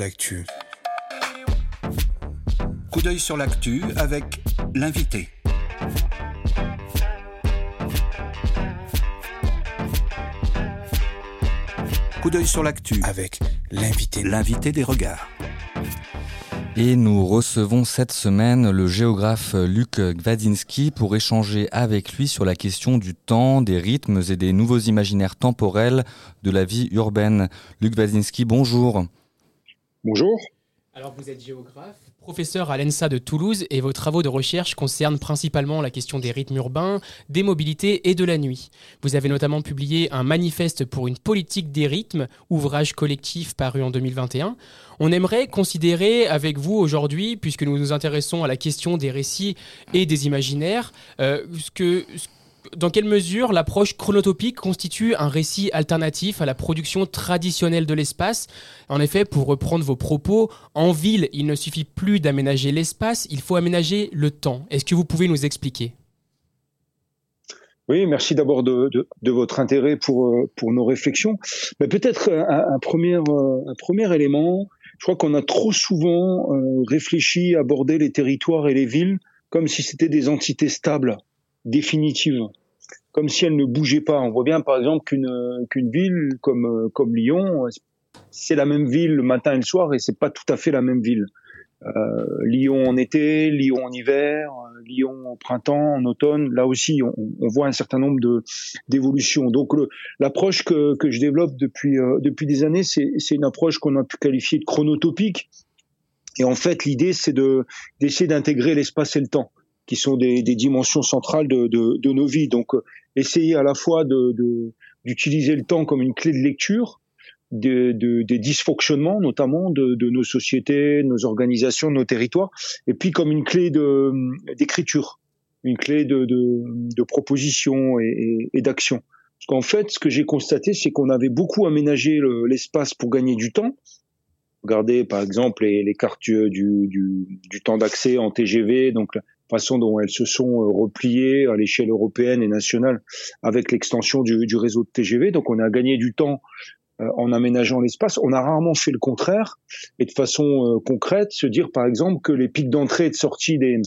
l'actu. Coup d'œil sur l'actu avec l'invité. Coup d'œil sur l'actu avec l'invité. L'invité des regards. Et nous recevons cette semaine le géographe Luc Gwadzinski pour échanger avec lui sur la question du temps, des rythmes et des nouveaux imaginaires temporels de la vie urbaine. Luc Gwadzinski, bonjour. Bonjour. Alors vous êtes géographe, professeur à l'ENSA de Toulouse et vos travaux de recherche concernent principalement la question des rythmes urbains, des mobilités et de la nuit. Vous avez notamment publié un manifeste pour une politique des rythmes, ouvrage collectif paru en 2021. On aimerait considérer avec vous aujourd'hui, puisque nous nous intéressons à la question des récits et des imaginaires, euh, ce que dans quelle mesure l'approche chronotopique constitue un récit alternatif à la production traditionnelle de l'espace? En effet, pour reprendre vos propos, en ville, il ne suffit plus d'aménager l'espace, il faut aménager le temps. Est-ce que vous pouvez nous expliquer? Oui, merci d'abord de, votre intérêt pour, pour nos réflexions. Mais peut-être un, premier, un premier élément, je crois qu'on a trop souvent euh, réfléchi, abordé les territoires et les villes comme si c'était des entités stables, définitives comme si elle ne bougeait pas. On voit bien par exemple qu'une qu'une ville comme comme Lyon, c'est la même ville le matin et le soir et c'est pas tout à fait la même ville. Euh, Lyon en été, Lyon en hiver, Lyon en printemps, en automne, là aussi on, voit un certain nombre d'évolutions. Donc l'approche que, que je développe depuis euh, depuis des années, c'est une approche qu'on a pu qualifier de chronotopique. Et en fait, l'idée c'est de d'essayer d'intégrer l'espace et le temps qui sont des, dimensions centrales de, nos vies. Donc, euh, essayer à la fois d'utiliser le temps comme une clé de lecture des dysfonctionnements, notamment de, nos sociétés, nos organisations, nos territoires, et puis comme une clé d'écriture, une clé de, de proposition et, d'action. Parce qu'en fait, ce que j'ai constaté, c'est qu'on avait beaucoup aménagé l'espace pour gagner du temps. Regardez par exemple les, cartes du, du temps d'accès en TGV, donc façon dont elles se sont euh, repliées à l'échelle européenne et nationale avec l'extension du, du, réseau de TGV. Donc on a gagné du temps euh, en aménageant l'espace. On a rarement fait le contraire et de façon euh, concrète, se dire par exemple que les pics d'entrée et de sortie des,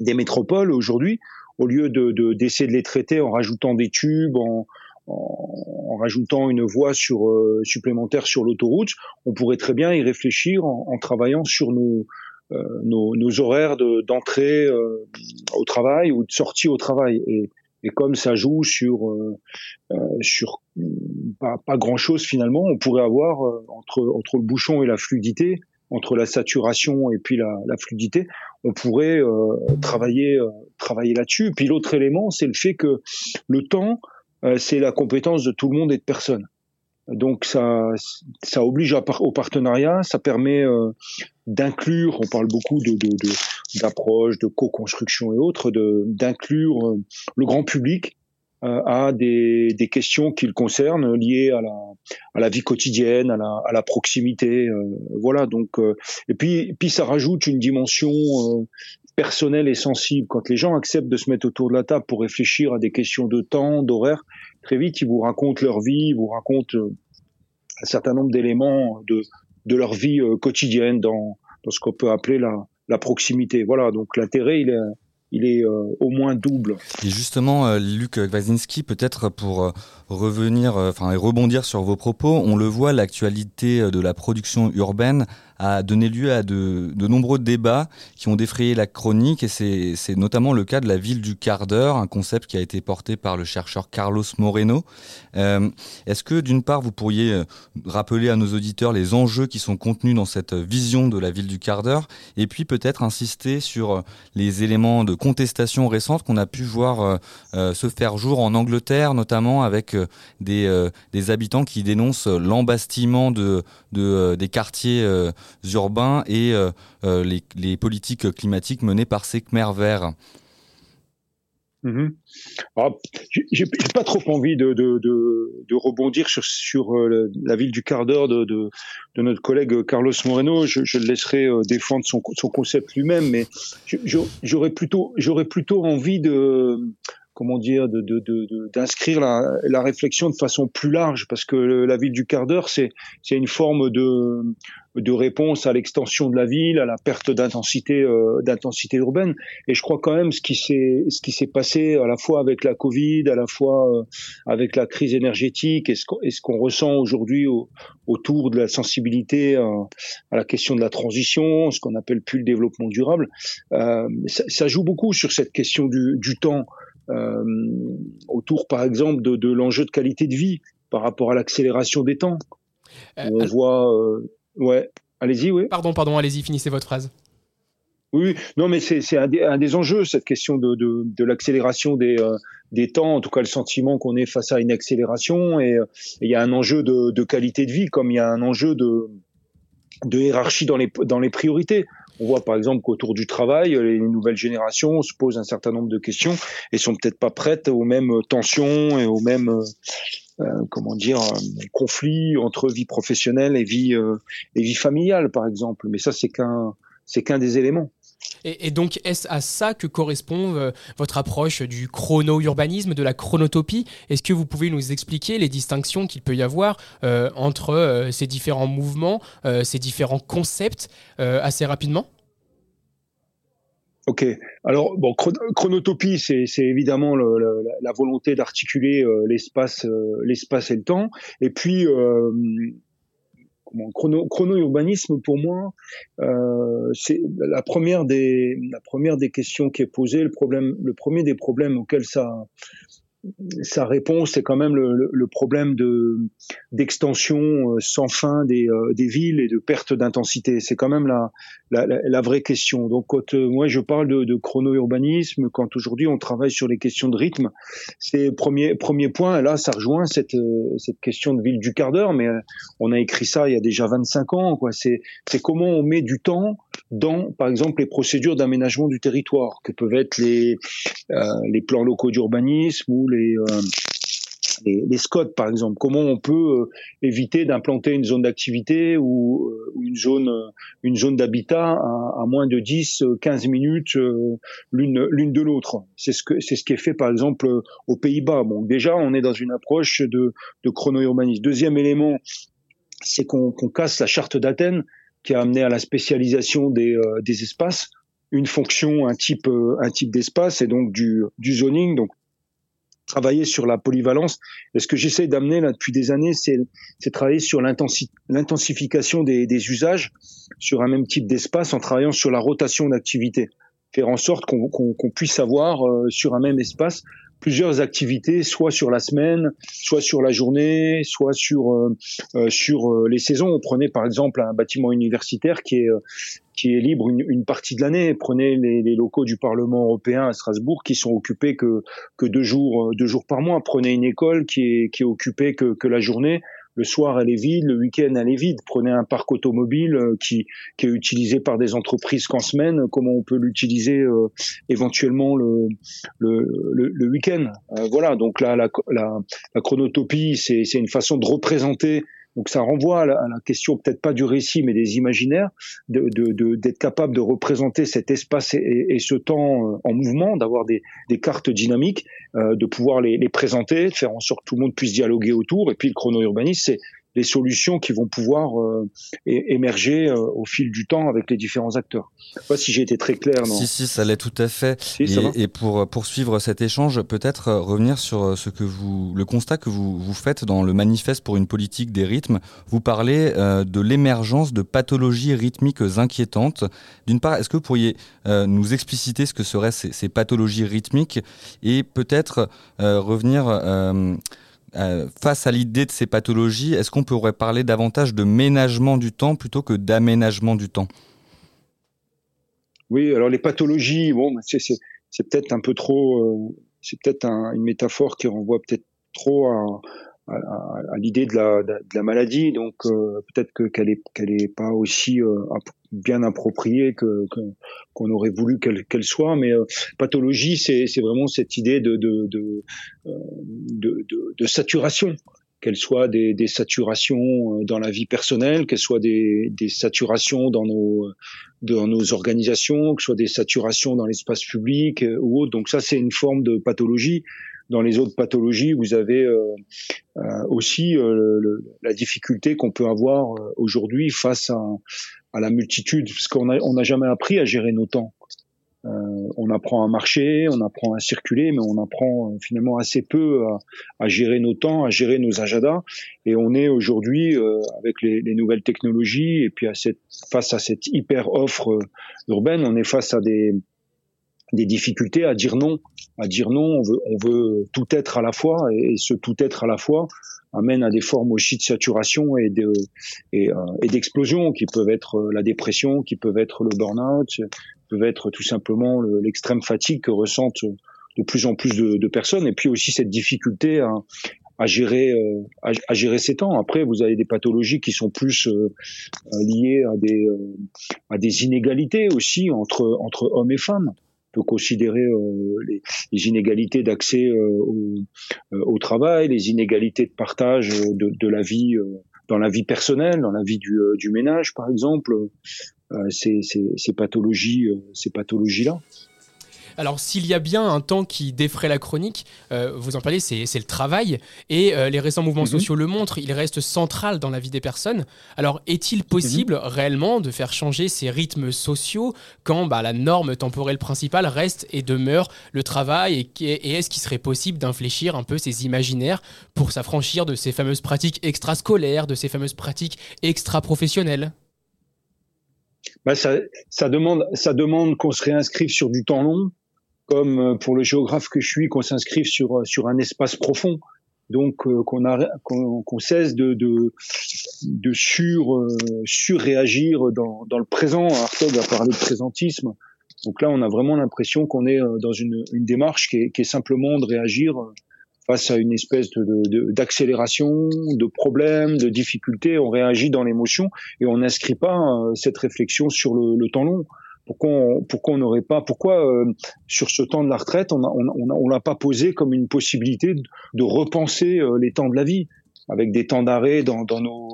des métropoles aujourd'hui, au lieu de d'essayer de, les traiter en rajoutant des tubes, en, en, rajoutant une voie sur, supplémentaire sur l'autoroute, on pourrait très bien y réfléchir en, en travaillant sur nos, euh, nos, nos, horaires d'entrée euh, au travail ou de sortie au travail. Et, et comme ça joue sur euh, sur pas, pas, grand chose finalement, on pourrait avoir entre entre le bouchon et la fluidité, entre la saturation et puis la, la fluidité, on pourrait travailler travailler là-dessus. Puis l'autre élément, c'est le fait que le temps, c'est la compétence de tout le monde et de personne. Donc ça, ça oblige au partenariat, ça permet euh, d'inclure, on parle beaucoup de, de, co-construction et autres, d'inclure euh, le grand public euh, à des, questions qui le concernent, liées à la, vie quotidienne, à la, à la proximité. voilà. Donc, et puis, puis ça rajoute une dimension personnelle et sensible. Quand les gens acceptent de se mettre autour de la table pour réfléchir à des questions de temps, d'horaire, très vite, ils vous racontent leur vie, ils vous racontent euh, un certain nombre d'éléments de, leur vie euh, quotidienne dans, ce qu'on peut appeler la, proximité. Voilà, donc l'intérêt, il est, euh, au moins double. Et justement, Luc Wazinski, peut-être pour revenir, enfin rebondir sur vos propos, on le voit, l'actualité de la production urbaine a donné lieu à de, de nombreux débats qui ont défrayé la chronique et c'est notamment le cas de la ville du quart d'heure, un concept qui a été porté par le chercheur Carlos Moreno. Euh, Est-ce que d'une part vous pourriez euh, rappeler à nos auditeurs les enjeux qui sont contenus dans cette vision de la ville du quart d'heure? Et puis peut-être insister sur euh, les éléments de contestation récente qu'on a pu voir se faire jour en Angleterre, notamment avec des, habitants qui dénoncent l'embastillement de, de, des quartiers urbains et euh, euh, les, politiques climatiques menées par ces Khmer verts. Mmh. J'ai pas trop envie de, rebondir sur, euh, la ville du quart d'heure de, notre collègue Carlos Moreno. Je, le laisserai défendre son, concept lui-même, mais j'aurais plutôt envie de comment dire, d'inscrire de, de, la, la, réflexion de façon plus large, parce que la ville du quart d'heure, c'est une forme de, de réponse à l'extension de la ville, à la perte d'intensité euh, d'intensité urbaine. Et je crois quand même ce qui s'est ce qui s'est passé à la fois avec la Covid, à la fois euh, avec la crise énergétique, et ce qu'on ce qu'on ressent aujourd'hui autour de la sensibilité à, à, la question de la transition, ce qu'on appelle plus le développement durable, euh, ça, ça, joue beaucoup sur cette question du, du temps. Euh, autour, par exemple, de, de l'enjeu de qualité de vie par rapport à l'accélération des temps. Euh, on voit, euh, ouais, allez-y, oui. Pardon, pardon, allez-y, finissez votre phrase. Oui, non, mais c'est un, un, des enjeux, cette question de, de, de l'accélération des, euh, des temps, en tout cas le sentiment qu'on est face à une accélération, et il y a un enjeu de, de, qualité de vie, comme il y a un enjeu de, de hiérarchie dans les, dans les priorités. On voit par exemple qu'autour du travail, les nouvelles générations se posent un certain nombre de questions et sont peut-être pas prêtes aux mêmes tensions et aux mêmes euh, comment dire conflits entre vie professionnelle et vie euh, et vie familiale par exemple. Mais ça c'est qu'un c'est qu'un des éléments. Et, donc, est-ce à ça que correspond euh, votre approche du chrono-urbanisme, de la chronotopie? Est-ce que vous pouvez nous expliquer les distinctions qu'il peut y avoir euh, entre euh, ces différents mouvements, ces différents concepts, assez rapidement? Ok. Alors, chronotopie, c'est évidemment la volonté d'articuler l'espace, l'espace et le temps. Et puis, chrono, chrono-urbanisme pour moi, euh, c'est la première des la première des questions qui est posée, le problème, le premier des problèmes auxquels ça sa réponse, c'est quand même le, problème de d'extension euh, sans fin des, euh, des villes et de perte d'intensité. C'est quand même la, vraie question. Donc, euh, moi je parle de, de chrono-urbanisme, quand aujourd'hui on travaille sur les questions de rythme, c'est premier premier point. Là, ça rejoint cette question de ville du quart d'heure, mais on a écrit ça il y a déjà 25 ans. C'est comment on met du temps dans, par exemple, les procédures d'aménagement du territoire, que peuvent être les plans locaux d'urbanisme ou les, euh, les, les SCOT par exemple. Comment on peut euh, éviter d'implanter une zone d'activité ou une zone une zone d'habitat à, moins de 10 15 minutes l'une de l'autre? C'est ce que c'est ce qui est fait par exemple aux Pays-Bas. Bon, déjà on est dans une approche de de chrono-urbanisme. Deuxième élément, c'est qu'on casse la charte d'Athènes qui a amené à la spécialisation des, euh, espaces, une fonction, un type, euh, un type d'espace et donc du, du zoning. Donc travailler sur la polyvalence. Et ce que j'essaie d'amener là depuis des années, c'est travailler sur l'intensification des, des, usages sur un même type d'espace en travaillant sur la rotation d'activité. Faire en sorte qu'on qu puisse avoir euh, sur un même espace plusieurs activités, soit sur la semaine, soit sur la journée, soit sur euh, euh sur euh, les saisons. On prenait par exemple un bâtiment universitaire qui est euh, qui est libre une, une partie de l'année. Prenez les, les, locaux du Parlement européen à Strasbourg qui sont occupés que que deux jours deux jours par mois. Prenez une école qui est qui est occupée que que la journée le soir elle est vide, le week-end elle est vide. Prenez un parc automobile euh, qui, qui est utilisé par des entreprises qu'en semaine, comment on peut l'utiliser euh, éventuellement le, week-end? Euh, voilà, donc là la, la, la chronotopie, c'est une façon de représenter donc ça renvoie à la, question peut-être pas du récit mais des imaginaires, d'être de, de, capable de représenter cet espace et, et ce temps euh, en mouvement, d'avoir des, des, cartes dynamiques, euh, de pouvoir les, les, présenter, de faire en sorte que tout le monde puisse dialoguer autour. Et puis le chrono-urbanisme, c'est les solutions qui vont pouvoir euh, émerger euh, au fil du temps avec les différents acteurs. Je sais pas si j'ai été très clair. Non si, si, ça l'est tout à fait. Si, et, et, pour poursuivre cet échange, peut-être revenir sur ce que vous, le constat que vous, vous faites dans le manifeste pour une politique des rythmes. Vous parlez euh, de l'émergence de pathologies rythmiques inquiétantes. D'une part, est-ce que vous pourriez euh, nous expliciter ce que seraient ces, ces pathologies rythmiques et peut-être euh, revenir euh, face à l'idée de ces pathologies, est-ce qu'on pourrait parler davantage de ménagement du temps plutôt que d'aménagement du temps? Oui, alors les pathologies, bon, c'est peut-être un peu trop, euh, c'est peut-être un, une métaphore qui renvoie peut-être trop à, l'idée de la, maladie, donc euh, peut-être que qu'elle est qu'elle est pas aussi bien appropriée que qu'on aurait voulu qu'elle qu'elle soit, mais euh, pathologie, c'est c'est vraiment cette idée de de de, euh, de de, de saturation qu'elles soient des, des, saturations dans la vie personnelle, qu'elles soient des, des, saturations dans nos, dans nos organisations, que ce soit des saturations dans l'espace public ou autre. Donc ça, c'est une forme de pathologie. Dans les autres pathologies, vous avez euh, euh, aussi euh, la difficulté qu'on peut avoir aujourd'hui face à, à, la multitude, parce qu'on n'a on n'a jamais appris à gérer nos temps. Euh, on apprend à marcher, on apprend à circuler, mais on apprend euh, finalement assez peu à, gérer nos temps, à gérer nos agendas. Et on est aujourd'hui, euh, avec les, nouvelles technologies, et puis à cette, face à cette hyper offre urbaine, on est face à des, des difficultés à dire non, à dire non. On veut, on veut tout être à la fois, et, ce tout être à la fois amène à des formes aussi de saturation et de et, et d'explosion qui peuvent être la dépression, qui peuvent être le burn-out, peuvent être tout simplement l'extrême fatigue que ressentent de plus en plus de, personnes, et puis aussi cette difficulté à, à gérer euh, à, gérer ces temps. Après, vous avez des pathologies qui sont plus euh, liées à des euh, à des inégalités aussi entre entre hommes et femmes. Peut considérer les, les, inégalités d'accès au, au, travail, les inégalités de partage de, la vie dans la vie personnelle, dans la vie du, ménage, par exemple, euh, ces, pathologies, euh, ces pathologies-là. Alors s'il y a bien un temps qui défraie la chronique, euh, vous en parlez, c'est le travail. Et les récents mouvements mhm. sociaux le montrent, il reste central dans la vie des personnes. Alors est-il possible mhm. réellement de faire changer ces rythmes sociaux quand bah, la norme temporelle principale reste et demeure le travail Et, et est-ce qu'il serait possible d'infléchir un peu ces imaginaires pour s'affranchir de ces fameuses pratiques extrascolaires, de ces fameuses pratiques extra-professionnelles? Bah, ça, ça, demande, ça demande qu'on se réinscrive sur du temps long, comme euh, pour le géographe que je suis, qu'on s'inscrive sur, euh, sur un espace profond. Donc euh, qu'on qu'on cesse de, de, de sur, surréagir dans, dans le présent. Hartog a parlé de présentisme. Donc là, on a vraiment l'impression qu'on est dans une, une démarche qui est, qui est simplement de réagir face à une espèce de, d'accélération, de, problèmes, de difficultés, on réagit dans l'émotion et on n'inscrit pas euh, cette réflexion sur le, le temps long. Pourquoi on, pourquoi on n'aurait pas, pourquoi euh, sur ce temps de la retraite, on on, l'a pas posé comme une possibilité de, de repenser euh, les temps de la vie? Avec des temps d'arrêt dans, dans, nos,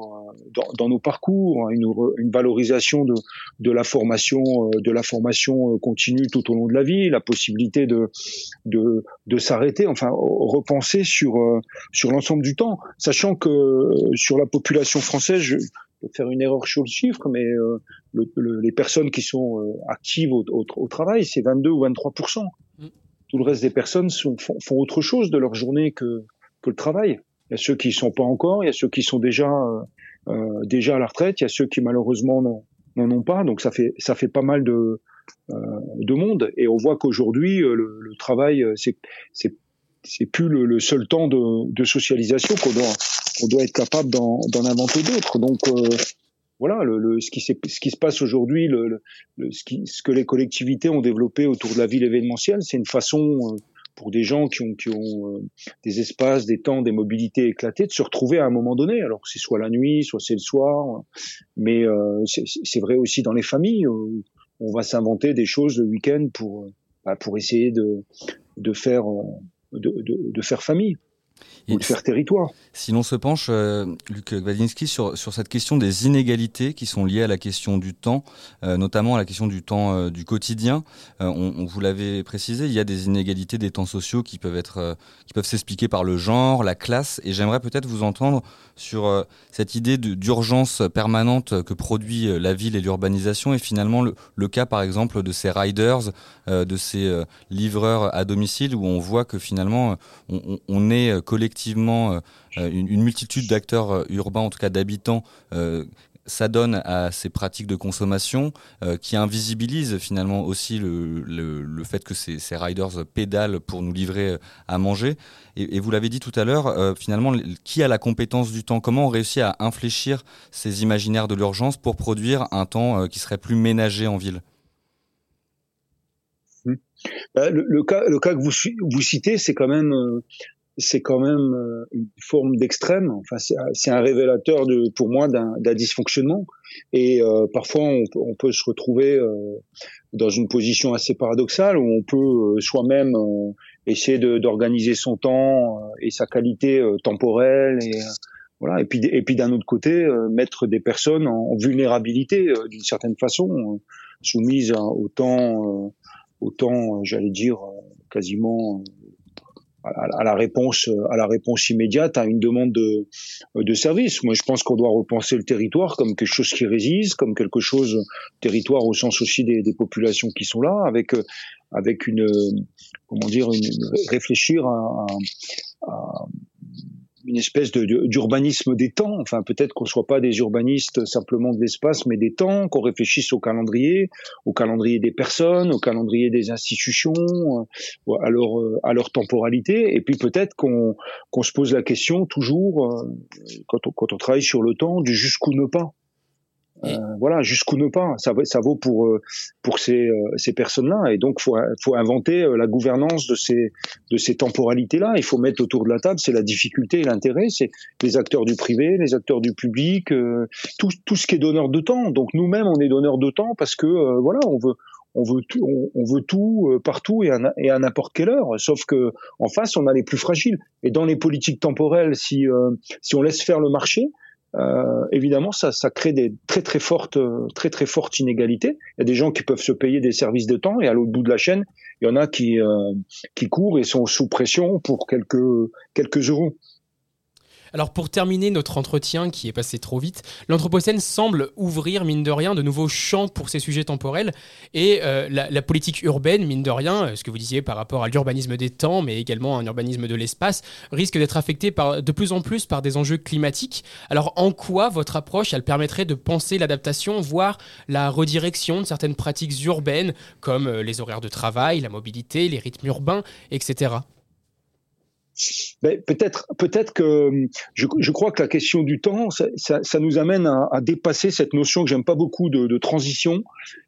dans, dans, nos parcours, hein, une, une valorisation de, de, la formation, euh, de la formation euh, continue tout au long de la vie, la possibilité de, de, de s'arrêter, enfin repenser sur, euh, sur l'ensemble du temps, sachant que sur la population française, je faire une erreur sur le chiffre, mais le, les personnes qui sont actives au, au, travail, c'est 22 ou 23 mm. Tout le reste des personnes sont, font, font autre chose de leur journée que, que le travail. Il y a ceux qui sont pas encore, il y a ceux qui sont déjà euh, euh déjà à la retraite, il y a ceux qui malheureusement n'en ont pas. Donc ça fait ça fait pas mal de euh, de monde et on voit qu'aujourd'hui euh, le, le, travail c'est c'est c'est plus le, le, seul temps de, de socialisation qu'on doit on doit être capable d'en inventer d'autres. Donc voilà, le, le, ce, qui ce qui se passe aujourd'hui, le, ce, qui, ce que les collectivités ont développé autour de la ville événementielle, c'est une façon pour des gens qui ont, qui ont euh, des espaces, des temps, des mobilités éclatées, de se retrouver à un moment donné. Alors c'est soit la nuit, soit c'est le soir, mais euh, c'est vrai aussi dans les familles. On va s'inventer des choses le week-end pour bah, pour essayer de de faire de, de faire famille ou de faire territoire. Si l'on se penche, euh, Luc Gwadinski, sur, sur cette question des inégalités qui sont liées à la question du temps, euh, notamment à la question du temps euh, du quotidien, on, on, vous l'avait précisé, il y a des inégalités des temps sociaux qui peuvent être, qui peuvent s'expliquer par le genre, la classe, et j'aimerais peut-être vous entendre sur cette idée d'urgence permanente que produit la ville et l'urbanisation, et finalement le, le, cas par exemple de ces riders, de ces livreurs à domicile, où on voit que finalement on, on est collectivement euh, euh, une, multitude d'acteurs euh, urbains, en tout cas d'habitants, s'adonnent à ces pratiques de consommation qui invisibilisent finalement aussi le, le, fait que ces, riders pédalent pour nous livrer à manger. Et, vous l'avez dit tout à l'heure, finalement, qui a la compétence du temps? Comment on réussit à infléchir ces imaginaires de l'urgence pour produire un temps qui serait plus ménagé en ville? Mmh. bah, le, cas, le cas que vous, vous citez, c'est quand même c'est quand même euh, une forme d'extrême. Enfin, c'est un révélateur de, pour moi d'un dysfonctionnement. Et euh, parfois, on, on, peut se retrouver euh, dans une position assez paradoxale où on peut soi-même essayer d'organiser son temps et sa qualité temporelle et voilà. Et puis, et puis d'un autre côté, mettre des personnes en, vulnérabilité d'une certaine façon, soumises à autant, autant, j'allais dire, quasiment à la réponse à la réponse immédiate à une demande de, de service. Moi, je pense qu'on doit repenser le territoire comme quelque chose qui résiste, comme quelque chose territoire au sens aussi des, des populations qui sont là, avec avec une comment dire une, réfléchir à, à une espèce d'urbanisme des temps. Enfin, peut-être qu'on soit pas des urbanistes simplement de l'espace, mais des temps, qu'on réfléchisse au calendrier, au calendrier des personnes, au calendrier des institutions, euh, à leur, euh, à leur temporalité. Et puis peut-être qu'on qu'on se pose la question toujours, euh, quand on, quand on travaille sur le temps, du jusqu'où ne pas. Euh, voilà, jusqu'où ne pas. Ça, vaut pour euh, pour ces, euh, ces personnes-là. Et donc, faut faut inventer la gouvernance de ces de ces temporalités-là. Il faut mettre autour de la table. C'est la difficulté et l'intérêt. C'est les acteurs du privé, les acteurs du public, tout tout ce qui est donneur de temps. Donc nous-mêmes, on est donneur de temps parce que voilà, on veut on veut tout, on, veut tout partout et à, et à n'importe quelle heure. Sauf que en face, on a les plus fragiles. Et dans les politiques temporelles, si si on laisse faire le marché, euh, évidemment, ça, ça crée des très très fortes, très très fortes inégalités. Il y a des gens qui peuvent se payer des services de temps et à l'autre bout de la chaîne, il y en a qui euh, qui courent et sont sous pression pour quelques quelques euros. Alors pour terminer notre entretien qui est passé trop vite, l'Anthropocène semble ouvrir, mine de rien, de nouveaux champs pour ces sujets temporels. Et euh, la, politique urbaine, mine de rien, euh, ce que vous disiez par rapport à l'urbanisme des temps, mais également un urbanisme de l'espace, risque d'être affecté par, de plus en plus par des enjeux climatiques. Alors en quoi votre approche, elle permettrait de penser l'adaptation, voire la redirection de certaines pratiques urbaines, comme euh, les horaires de travail, la mobilité, les rythmes urbains, etc. Ben, peut-être, que je, je, crois que la question du temps, ça, nous amène à, dépasser cette notion que j'aime pas beaucoup de, de transition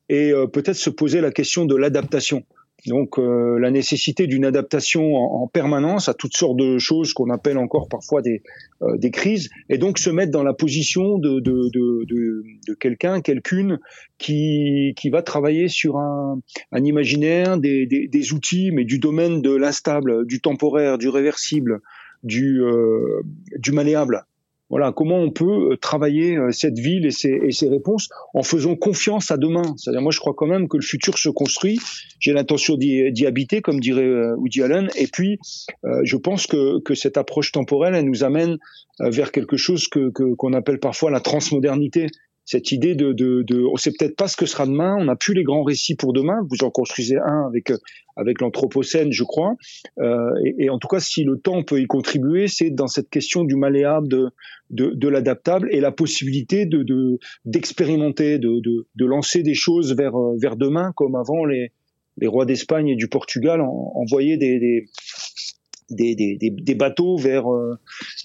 et euh, peut-être se poser la question de l'adaptation. Donc euh, la nécessité d'une adaptation en, permanence à toutes sortes de choses qu'on appelle encore parfois des, euh, des crises, et donc se mettre dans la position de, de, de, de, de quelqu'un, quelqu'une qui, qui va travailler sur un, un imaginaire, des, des, des, outils, mais du domaine de l'instable, du temporaire, du réversible, du, euh, du malléable. Voilà, comment on peut euh, travailler euh, cette ville et ses, et ses réponses en faisant confiance à demain? C'est-à-dire, moi, je crois quand même que le futur se construit. J'ai l'intention d'y habiter, comme dirait euh, Woody Allen. Et puis, je pense que, que cette approche temporelle, elle nous amène vers quelque chose que qu'on appelle parfois la transmodernité cette idée de, de, de on sait peut-être pas ce que sera demain, on n'a plus les grands récits pour demain. Vous en construisez un avec avec l'anthropocène, je crois. Euh, et, et, en tout cas, si le temps peut y contribuer, c'est dans cette question du malléable, de de, de l'adaptable et la possibilité de d'expérimenter, de, de, de lancer des choses vers vers demain, comme avant les les rois d'Espagne et du Portugal envoyaient des, des des, des, des, bateaux vers, euh,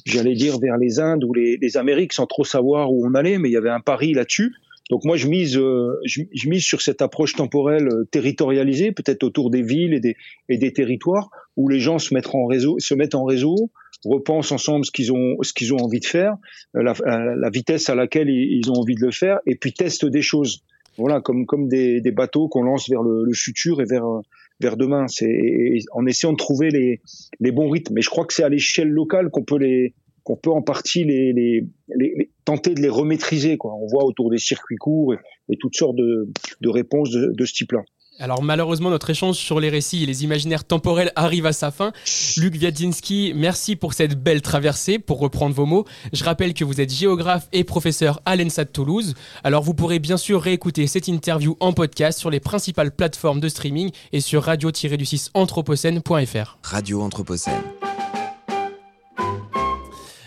j'allais dire, vers les Indes ou les, les, Amériques sans trop savoir où on allait, mais il y avait un pari là-dessus. Donc moi, je mise, euh, je, mise sur cette approche temporelle euh, territorialisée, peut-être autour des villes et des, et des territoires, où les gens se mettent en réseau, se mettent en réseau, repensent ensemble ce qu'ils ont, ce qu'ils ont envie de faire, la, la, vitesse à laquelle ils ont envie de le faire, et puis testent des choses. Voilà, comme comme des, des bateaux qu'on lance vers le, le, futur et vers vers demain. C'est en essayant de trouver les, bons rythmes. Mais je crois que c'est à l'échelle locale qu'on peut les qu'on peut en partie les, tenter de les remaîtriser. Quoi. On voit autour des circuits courts et, toutes sortes de, de réponses de, de ce type-là. Alors malheureusement, notre échange sur les récits et les imaginaires temporels arrive à sa fin. Luc Wiadzinski, merci pour cette belle traversée, pour reprendre vos mots. Je rappelle que vous êtes géographe et professeur à l'ENSA de Toulouse. Alors vous pourrez bien sûr réécouter cette interview en podcast sur les principales plateformes de streaming et sur radio-du6anthropocène.fr. Radio Anthropocène.